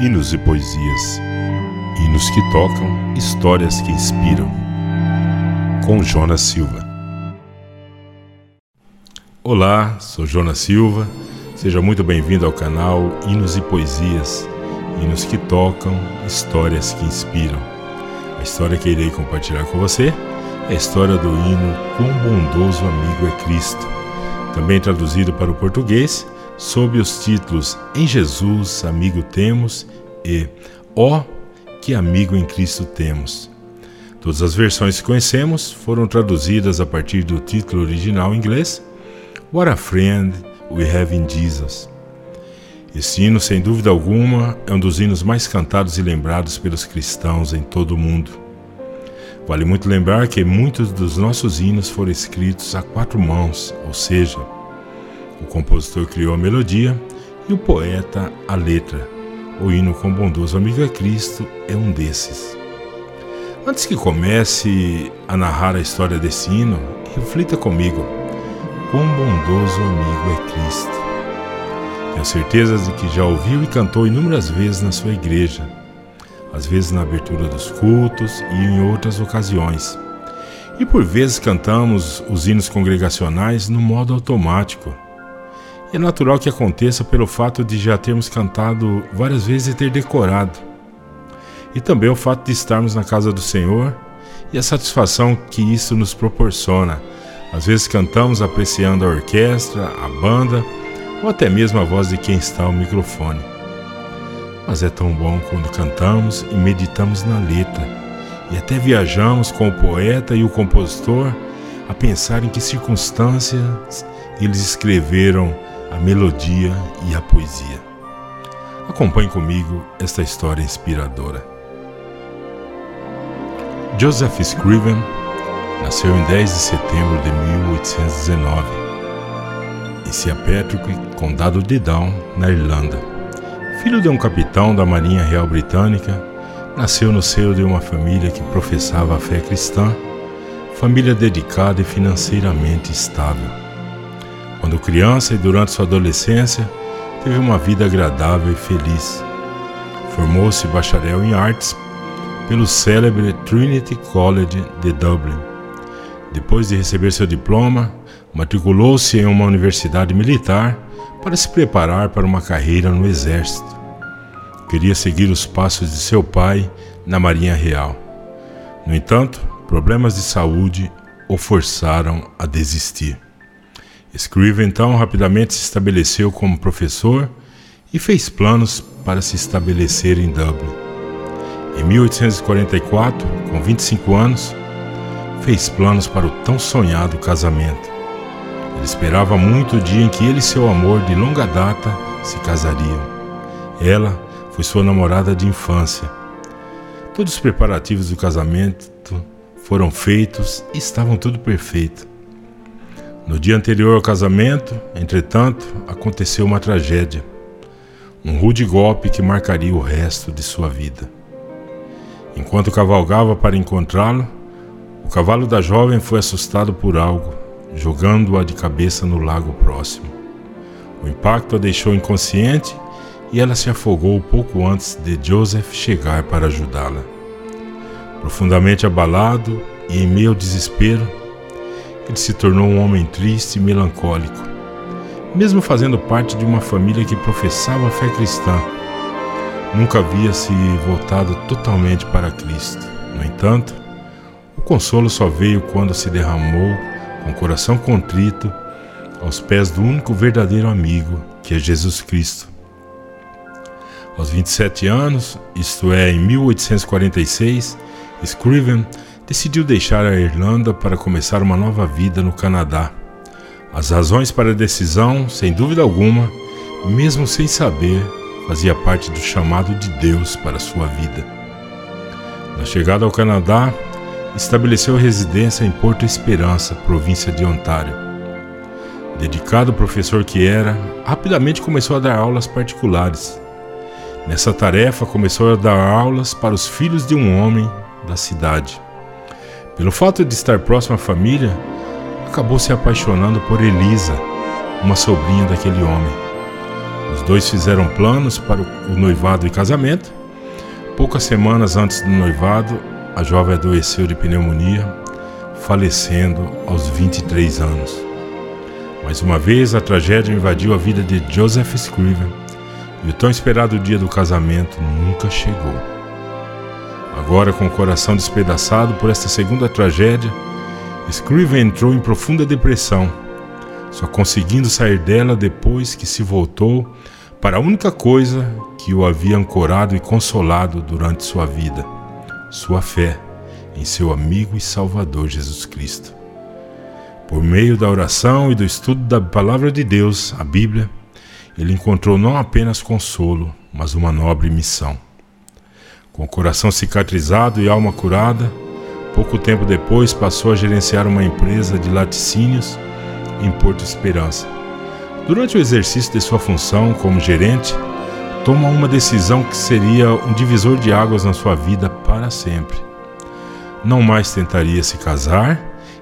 hinos e poesias. Hinos que tocam, histórias que inspiram. Com Jonas Silva. Olá, sou Jonas Silva. Seja muito bem-vindo ao canal Hinos e Poesias. Hinos que tocam, histórias que inspiram. A história que irei compartilhar com você é a história do hino Quão Bondoso Amigo é Cristo, também traduzido para o português sob os títulos Em Jesus, Amigo Temos e Ó, oh, que amigo em Cristo temos. Todas as versões que conhecemos foram traduzidas a partir do título original em inglês What a Friend We Have in Jesus. Esse hino, sem dúvida alguma, é um dos hinos mais cantados e lembrados pelos cristãos em todo o mundo. Vale muito lembrar que muitos dos nossos hinos foram escritos a quatro mãos, ou seja, o compositor criou a melodia e o poeta a letra. O hino com bondoso amigo a Cristo é um desses. Antes que comece a narrar a história desse hino, reflita comigo: quão bondoso amigo é Cristo. Tenho certeza de que já ouviu e cantou inúmeras vezes na sua igreja, às vezes na abertura dos cultos e em outras ocasiões. E por vezes cantamos os hinos congregacionais no modo automático é natural que aconteça pelo fato de já termos cantado várias vezes e ter decorado. E também o fato de estarmos na casa do Senhor e a satisfação que isso nos proporciona. Às vezes cantamos apreciando a orquestra, a banda ou até mesmo a voz de quem está ao microfone. Mas é tão bom quando cantamos e meditamos na letra e até viajamos com o poeta e o compositor a pensar em que circunstâncias eles escreveram a melodia e a poesia. Acompanhe comigo esta história inspiradora. Joseph Scriven nasceu em 10 de setembro de 1819 em Seapatrick, condado de Down, na Irlanda. Filho de um capitão da Marinha Real Britânica, nasceu no seio de uma família que professava a fé cristã, família dedicada e financeiramente estável. Quando criança e durante sua adolescência, teve uma vida agradável e feliz. Formou-se bacharel em artes pelo célebre Trinity College de Dublin. Depois de receber seu diploma, matriculou-se em uma universidade militar para se preparar para uma carreira no exército. Queria seguir os passos de seu pai na Marinha Real. No entanto, problemas de saúde o forçaram a desistir. Scrive então rapidamente se estabeleceu como professor e fez planos para se estabelecer em Dublin. Em 1844, com 25 anos, fez planos para o tão sonhado casamento. Ele esperava muito o dia em que ele e seu amor de longa data se casariam. Ela foi sua namorada de infância. Todos os preparativos do casamento foram feitos e estavam tudo perfeito. No dia anterior ao casamento, entretanto, aconteceu uma tragédia. Um rude golpe que marcaria o resto de sua vida. Enquanto cavalgava para encontrá-lo, o cavalo da jovem foi assustado por algo, jogando-a de cabeça no lago próximo. O impacto a deixou inconsciente e ela se afogou pouco antes de Joseph chegar para ajudá-la. Profundamente abalado e em meio ao desespero, ele se tornou um homem triste e melancólico. Mesmo fazendo parte de uma família que professava a fé cristã, nunca havia se voltado totalmente para Cristo. No entanto, o consolo só veio quando se derramou com o coração contrito aos pés do único verdadeiro amigo, que é Jesus Cristo. Aos 27 anos, isto é, em 1846, Scriven decidiu deixar a Irlanda para começar uma nova vida no Canadá. As razões para a decisão, sem dúvida alguma, mesmo sem saber, fazia parte do chamado de Deus para sua vida. Na chegada ao Canadá, estabeleceu residência em Porto Esperança, província de Ontário. Dedicado professor que era, rapidamente começou a dar aulas particulares. Nessa tarefa, começou a dar aulas para os filhos de um homem da cidade. Pelo fato de estar próximo à família, acabou se apaixonando por Elisa, uma sobrinha daquele homem. Os dois fizeram planos para o noivado e casamento. Poucas semanas antes do noivado, a jovem adoeceu de pneumonia, falecendo aos 23 anos. Mais uma vez, a tragédia invadiu a vida de Joseph Scriven e o tão esperado dia do casamento nunca chegou. Agora, com o coração despedaçado por esta segunda tragédia, Scriven entrou em profunda depressão, só conseguindo sair dela depois que se voltou para a única coisa que o havia ancorado e consolado durante sua vida: sua fé em seu amigo e Salvador Jesus Cristo. Por meio da oração e do estudo da Palavra de Deus, a Bíblia, ele encontrou não apenas consolo, mas uma nobre missão. Com o coração cicatrizado e alma curada, pouco tempo depois passou a gerenciar uma empresa de laticínios em Porto Esperança. Durante o exercício de sua função como gerente, toma uma decisão que seria um divisor de águas na sua vida para sempre. Não mais tentaria se casar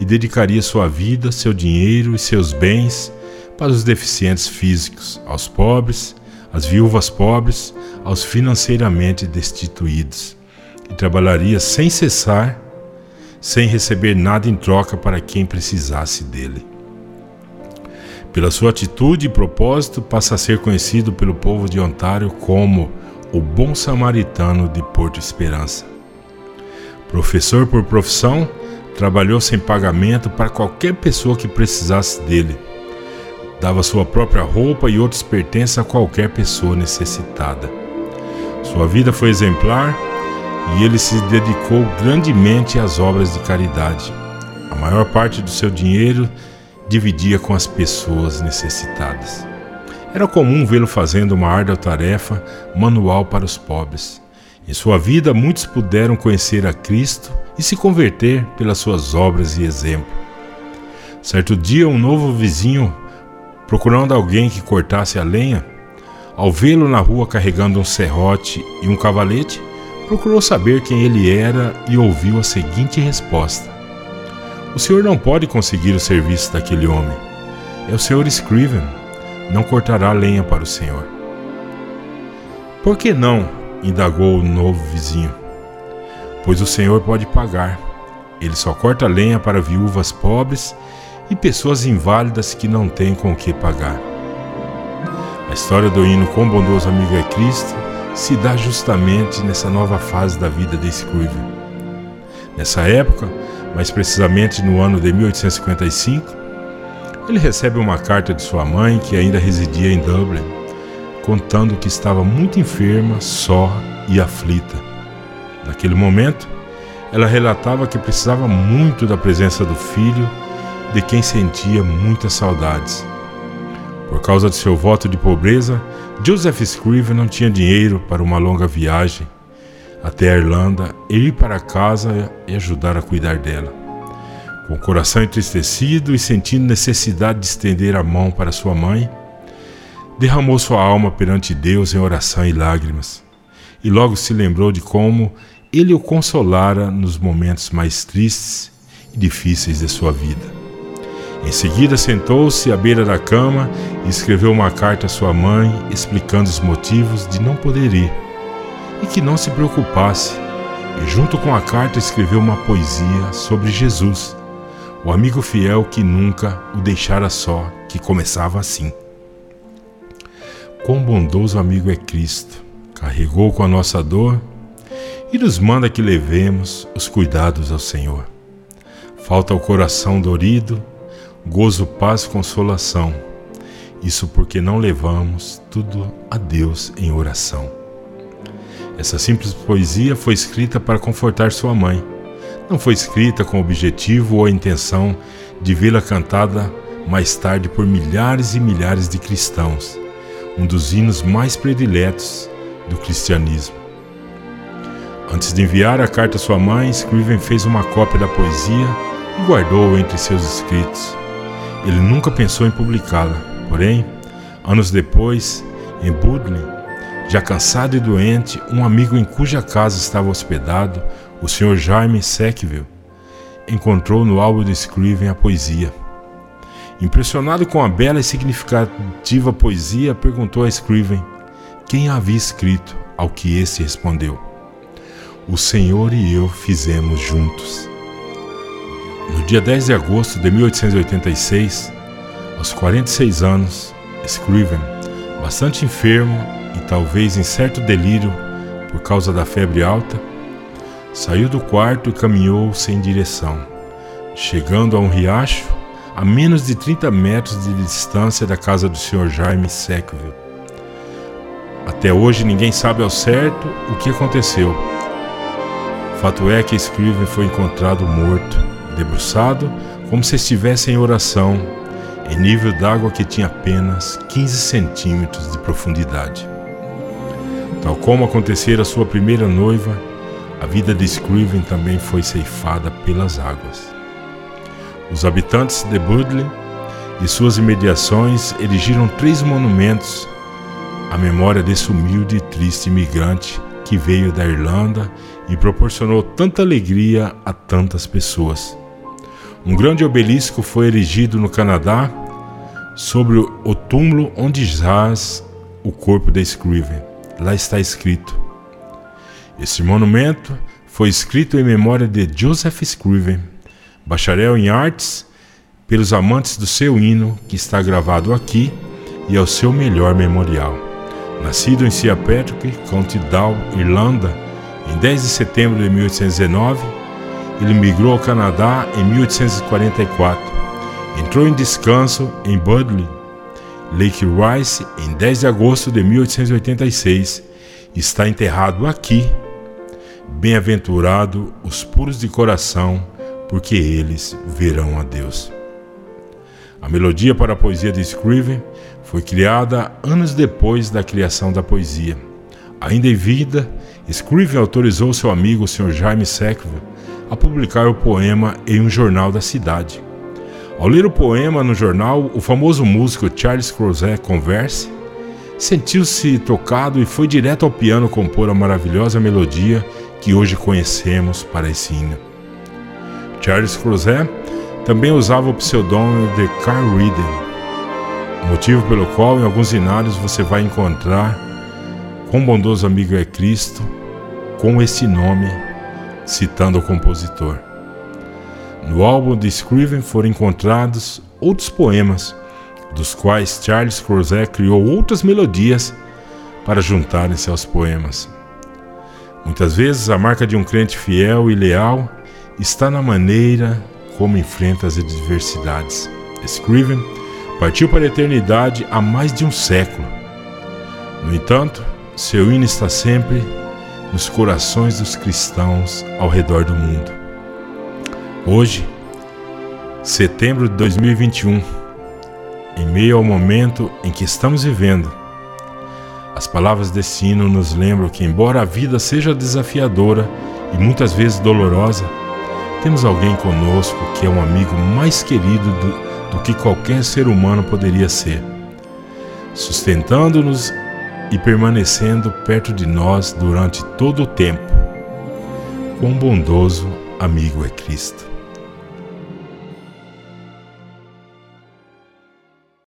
e dedicaria sua vida, seu dinheiro e seus bens para os deficientes físicos, aos pobres, às viúvas pobres, aos financeiramente destituídos, e trabalharia sem cessar, sem receber nada em troca para quem precisasse dele. Pela sua atitude e propósito, passa a ser conhecido pelo povo de Ontário como o Bom Samaritano de Porto Esperança. Professor por profissão, trabalhou sem pagamento para qualquer pessoa que precisasse dele. Dava sua própria roupa e outros pertences a qualquer pessoa necessitada. Sua vida foi exemplar e ele se dedicou grandemente às obras de caridade. A maior parte do seu dinheiro dividia com as pessoas necessitadas. Era comum vê-lo fazendo uma árdua tarefa manual para os pobres. Em sua vida, muitos puderam conhecer a Cristo e se converter pelas suas obras e exemplo. Certo dia, um novo vizinho, procurando alguém que cortasse a lenha, ao vê-lo na rua carregando um serrote e um cavalete, procurou saber quem ele era e ouviu a seguinte resposta: o senhor não pode conseguir o serviço daquele homem. É o senhor Scriven. Não cortará lenha para o senhor. Por que não? indagou o novo vizinho. Pois o senhor pode pagar. Ele só corta lenha para viúvas pobres e pessoas inválidas que não têm com o que pagar. A história do hino Quão Bondoso Amigo é Cristo se dá justamente nessa nova fase da vida de Scriven. Nessa época, mais precisamente no ano de 1855, ele recebe uma carta de sua mãe, que ainda residia em Dublin, contando que estava muito enferma, só e aflita. Naquele momento, ela relatava que precisava muito da presença do filho, de quem sentia muitas saudades. Por causa de seu voto de pobreza, Joseph Scriven não tinha dinheiro para uma longa viagem até a Irlanda e ir para casa e ajudar a cuidar dela. Com o coração entristecido e sentindo necessidade de estender a mão para sua mãe, derramou sua alma perante Deus em oração e lágrimas, e logo se lembrou de como ele o consolara nos momentos mais tristes e difíceis de sua vida. Em seguida, sentou-se à beira da cama e escreveu uma carta à sua mãe explicando os motivos de não poder ir e que não se preocupasse, e junto com a carta escreveu uma poesia sobre Jesus, o amigo fiel que nunca o deixara só, que começava assim: Quão bondoso amigo é Cristo, carregou com a nossa dor e nos manda que levemos os cuidados ao Senhor. Falta o coração dorido, gozo, paz consolação. Isso porque não levamos tudo a Deus em oração. Essa simples poesia foi escrita para confortar sua mãe. Não foi escrita com o objetivo ou a intenção de vê-la cantada mais tarde por milhares e milhares de cristãos, um dos hinos mais prediletos do cristianismo. Antes de enviar a carta à sua mãe, Scriven fez uma cópia da poesia e guardou-a entre seus escritos. Ele nunca pensou em publicá-la, porém, anos depois, em Budley, já cansado e doente, um amigo em cuja casa estava hospedado, o Sr. Jaime Sackville, encontrou no álbum de Scriven a poesia. Impressionado com a bela e significativa poesia, perguntou a Scriven quem havia escrito, ao que esse respondeu: O Senhor e eu fizemos juntos. No dia 10 de agosto de 1886, aos 46 anos, Scriven, bastante enfermo e talvez em certo delírio por causa da febre alta, saiu do quarto e caminhou sem direção, chegando a um riacho a menos de 30 metros de distância da casa do Sr. Jaime Sackville. Até hoje ninguém sabe ao certo o que aconteceu. Fato é que Scriven foi encontrado morto, debruçado, como se estivesse em oração, em nível d'água que tinha apenas 15 centímetros de profundidade. Tal como acontecera a sua primeira noiva, a vida de Scriven também foi ceifada pelas águas. Os habitantes de Budley e suas imediações erigiram três monumentos à memória desse humilde e triste imigrante que veio da Irlanda e proporcionou tanta alegria a tantas pessoas. Um grande obelisco foi erigido no Canadá sobre o túmulo onde jaz o corpo de Scriven. Lá está escrito: Este monumento foi escrito em memória de Joseph Scriven, bacharel em artes, pelos amantes do seu hino, que está gravado aqui, e é o seu melhor memorial. Nascido em Sia Patrick, County Down, Irlanda, em 10 de setembro de 1819, ele migrou ao Canadá em 1844. Entrou em descanso em Budley, Lake Rice, em 10 de agosto de 1886. Está enterrado aqui. Bem-aventurado os puros de coração, porque eles verão a Deus. A melodia para a poesia de Scriven foi criada anos depois da criação da poesia. Ainda em vida, Scriven autorizou seu amigo, o Sr. Jaime Sackville, a publicar o poema em um jornal da cidade. Ao ler o poema no jornal, o famoso músico Charles Crozet Converse sentiu-se tocado e foi direto ao piano compor a maravilhosa melodia que hoje conhecemos para esse hino. Charles Crozet também usava o pseudônimo de Carl Reeden, motivo pelo qual em alguns inários você vai encontrar quão bondoso amigo é Cristo com esse nome, citando o compositor. No álbum de Scriven foram encontrados outros poemas, dos quais Charles Crozet criou outras melodias para juntarem-se aos poemas. Muitas vezes a marca de um crente fiel e leal está na maneira como enfrenta as adversidades. Scriven partiu para a eternidade há mais de um século. No entanto, seu hino está sempre nos corações dos cristãos ao redor do mundo. Hoje, setembro de 2021, em meio ao momento em que estamos vivendo, as palavras desse hino nos lembram que, embora a vida seja desafiadora e muitas vezes dolorosa, temos alguém conosco que é um amigo mais querido do, do que qualquer ser humano poderia ser, sustentando-nos e permanecendo perto de nós durante todo o tempo. Quão bondoso amigo é Cristo.